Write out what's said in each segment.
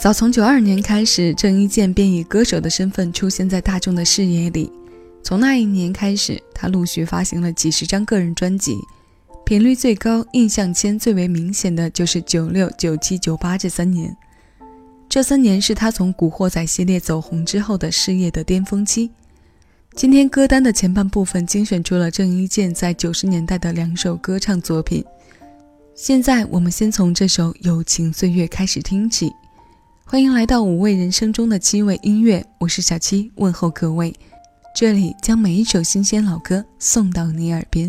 早从九二年开始，郑伊健便以歌手的身份出现在大众的视野里。从那一年开始，他陆续发行了几十张个人专辑，频率最高、印象签最为明显的就是九六、九七、九八这三年。这三年是他从《古惑仔》系列走红之后的事业的巅峰期。今天歌单的前半部分精选出了郑伊健在九十年代的两首歌唱作品。现在我们先从这首《友情岁月》开始听起。欢迎来到五味人生中的七味音乐，我是小七，问候各位。这里将每一首新鲜老歌送到你耳边。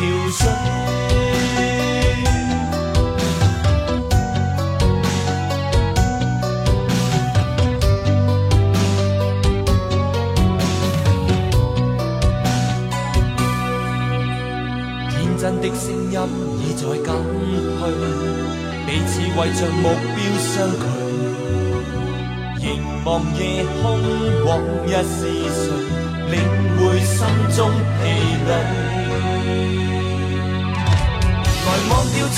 潮水，天真的声音已在减退，彼此为着目标相距。凝望夜空，往日是谁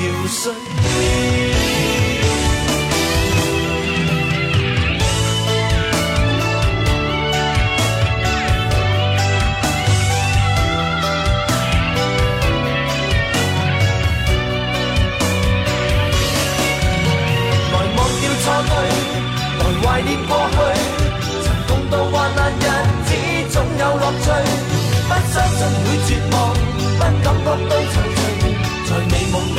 潮水，来忘掉错对，来怀念过去。曾共度患难日子，总有乐趣。不相信会绝望，不感觉到踌躇。在美梦里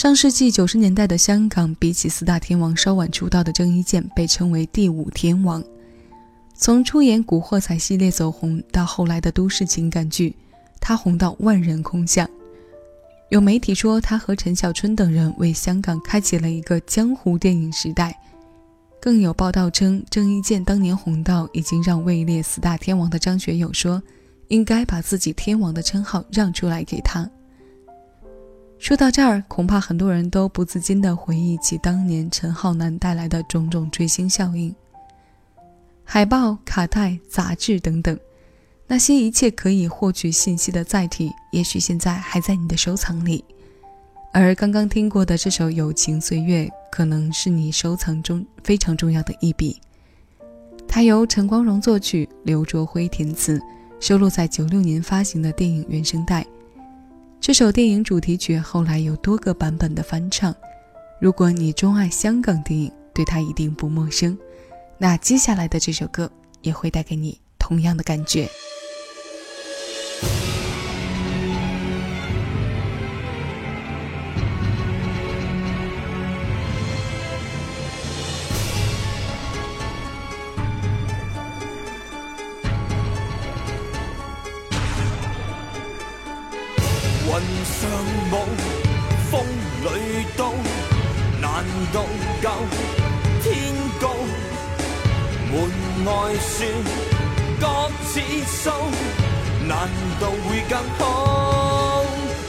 上世纪九十年代的香港，比起四大天王稍晚出道的郑伊健，被称为第五天王。从出演《古惑仔》系列走红，到后来的都市情感剧，他红到万人空巷。有媒体说，他和陈小春等人为香港开启了一个江湖电影时代。更有报道称，郑伊健当年红到已经让位列四大天王的张学友说，应该把自己天王的称号让出来给他。说到这儿，恐怕很多人都不自禁地回忆起当年陈浩南带来的种种追星效应。海报、卡带、杂志等等，那些一切可以获取信息的载体，也许现在还在你的收藏里。而刚刚听过的这首《友情岁月》，可能是你收藏中非常重要的一笔。它由陈光荣作曲，刘卓辉填词，收录在九六年发行的电影原声带。这首电影主题曲后来有多个版本的翻唱。如果你钟爱香港电影，对它一定不陌生。那接下来的这首歌也会带给你同样的感觉。云上舞，风里刀，难度够天高。门外雪，各自收，难度会更好。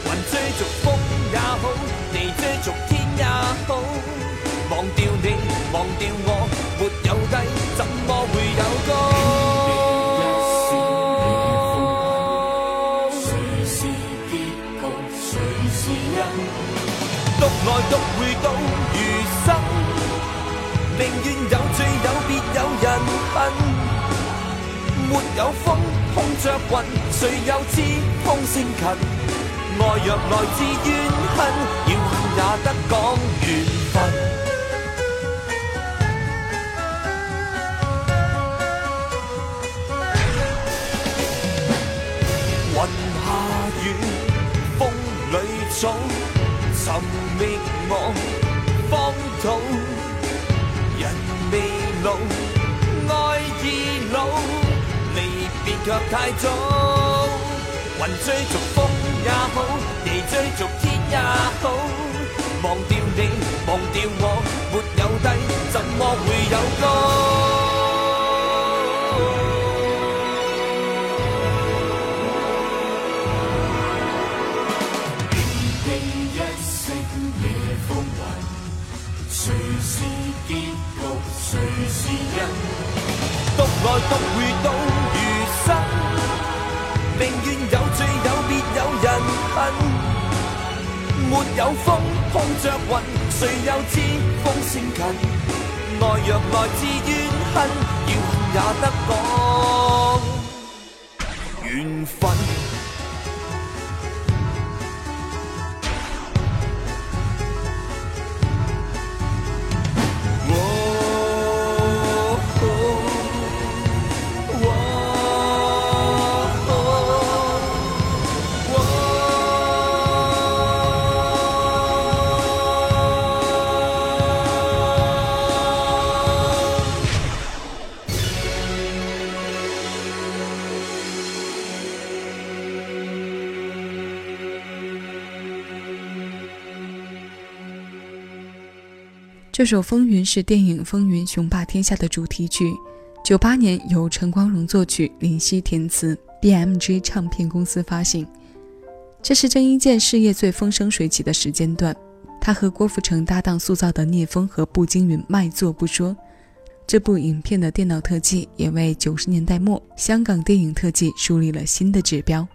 云追逐风也好，你追逐天也好，忘掉你，忘掉我。独回到余生，宁愿有罪有别有人。没有风，空着云，谁又知风声近？爱若来自怨恨，怨恨也得讲缘分。寻觅我荒土，人未老。爱已老，离别却太早，云追逐风也好，地追逐天也好，忘掉你，忘掉我，没有低，怎么会有高？没有风碰着云，谁又知风声近？爱若来自怨恨，要恨也得讲缘分。这首《风云》是电影《风云雄霸天下》的主题曲，九八年由陈光荣作曲，林夕填词，BMG 唱片公司发行。这是郑伊健事业最风生水起的时间段，他和郭富城搭档塑造的聂风和步惊云卖座不说，这部影片的电脑特技也为九十年代末香港电影特技树立了新的指标。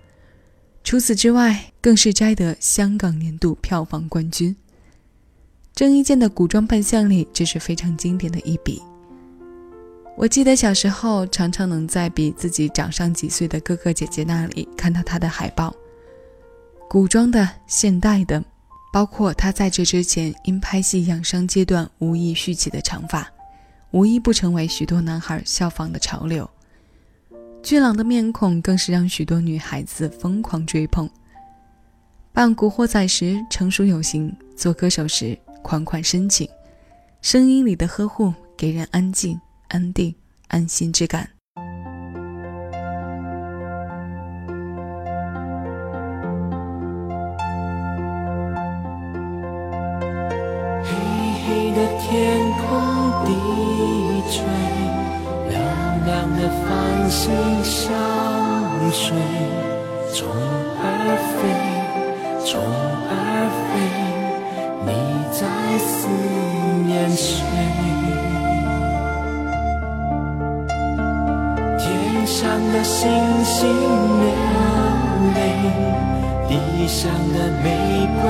除此之外，更是摘得香港年度票房冠军。郑伊健的古装扮相里，这是非常经典的一笔。我记得小时候常常能在比自己长上几岁的哥哥姐姐那里看到他的海报，古装的、现代的，包括他在这之前因拍戏养伤阶段无意蓄起的长发，无一不成为许多男孩效仿的潮流。俊朗的面孔更是让许多女孩子疯狂追捧。扮古惑仔时成熟有型，做歌手时。款款深情，声音里的呵护给人安静、安定、安心之感。黑黑的天空低垂，亮亮的繁星相随，虫儿飞，虫儿飞。在思念谁？天上的星星流泪，地上的玫瑰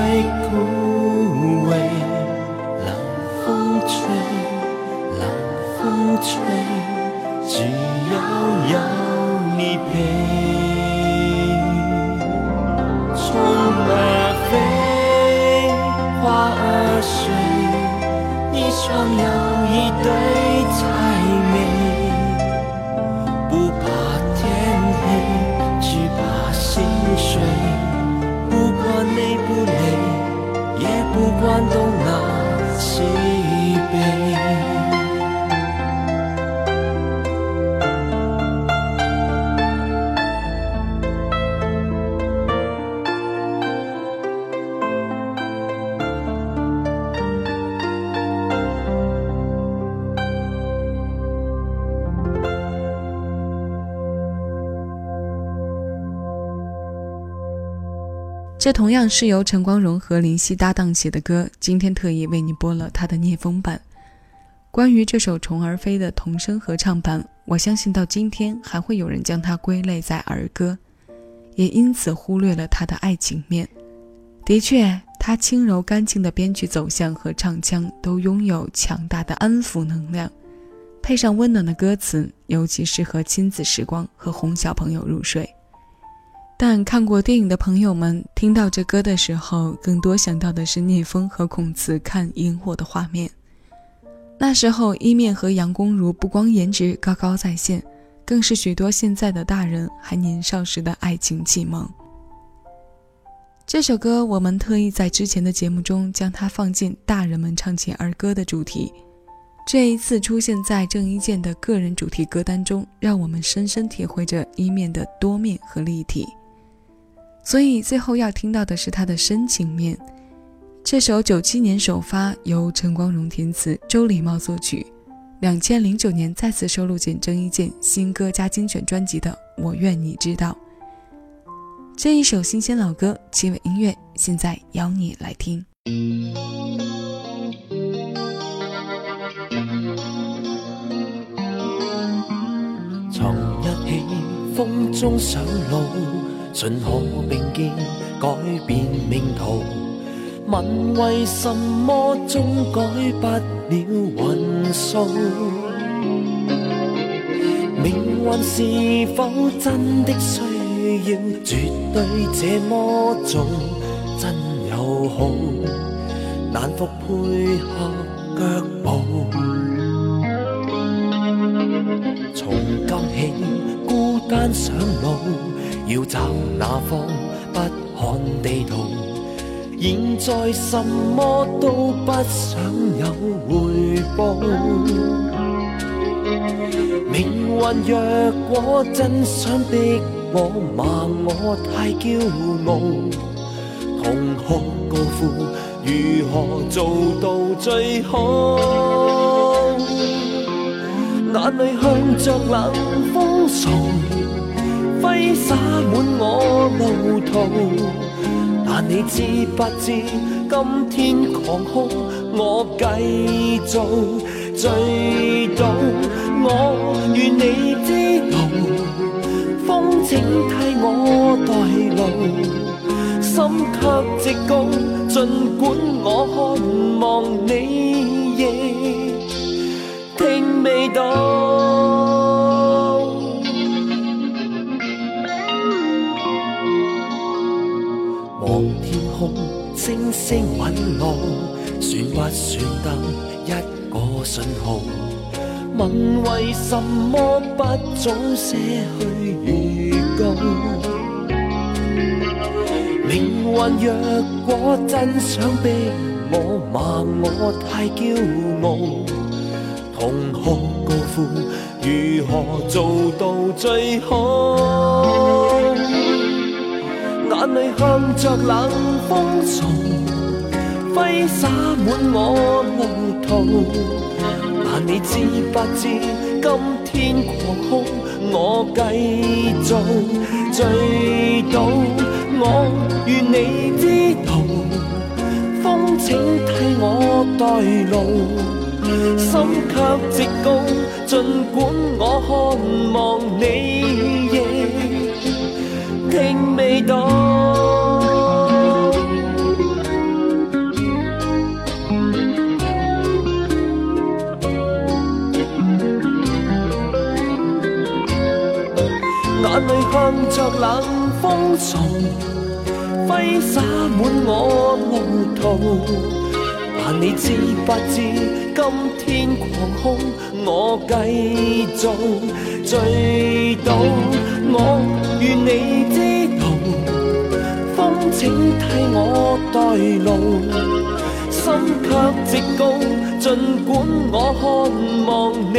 枯萎。冷风吹，冷风吹，只要有。你陪。儿睡，你双有一对才美。不怕天黑，只怕心碎。不管累不累，也不管这同样是由陈光荣和林夕搭档写的歌，今天特意为你播了他的聂风版。关于这首《虫儿飞》的童声合唱版，我相信到今天还会有人将它归类在儿歌，也因此忽略了它的爱情面。的确，它轻柔干净的编曲走向和唱腔都拥有强大的安抚能量，配上温暖的歌词，尤其适合亲子时光和哄小朋友入睡。但看过电影的朋友们听到这歌的时候，更多想到的是聂风和孔慈看萤火的画面。那时候，伊面和杨恭如不光颜值高高在线，更是许多现在的大人还年少时的爱情启蒙。这首歌我们特意在之前的节目中将它放进大人们唱起儿歌的主题，这一次出现在郑伊健的个人主题歌单中，让我们深深体会着伊面的多面和立体。所以最后要听到的是他的深情面。这首九七年首发，由陈光荣填词，周礼茂作曲，两千零九年再次收录进郑伊健新歌加精选专辑的《我愿你知道》。这一首新鲜老歌，七尾音乐，现在邀你来听。从一起风中上路。尽可并肩改变命途，问为什么终改不了运数？命运是否真的需要绝对这么做？真友好，难伏配合脚步。从今起，孤单上路。要找哪方？不看地图，现在什么都不想有回报。命运若果真想逼我骂我太骄傲，同学高呼如何做到最好？眼泪向着冷风送。挥洒满我路途，但你知不知？今天狂哭，我继续醉倒。我愿你知道，风请替我代劳，心却直告。尽管算得一个信号？问为什么不早些去预告？命运若果真想逼我骂我太骄傲，同学高呼如何做到最好？眼泪向着冷风送，挥洒满我路途。但你知不知，今天狂哭，我继续醉倒。我愿你知道，风请替我代劳，心却直高。尽管我渴望你亦听未到。眼泪向着冷风送，挥洒满我路途。但你知不知，今天狂空，我继续醉倒。我愿你知道，风请替我代劳，心却直高。尽管我渴望你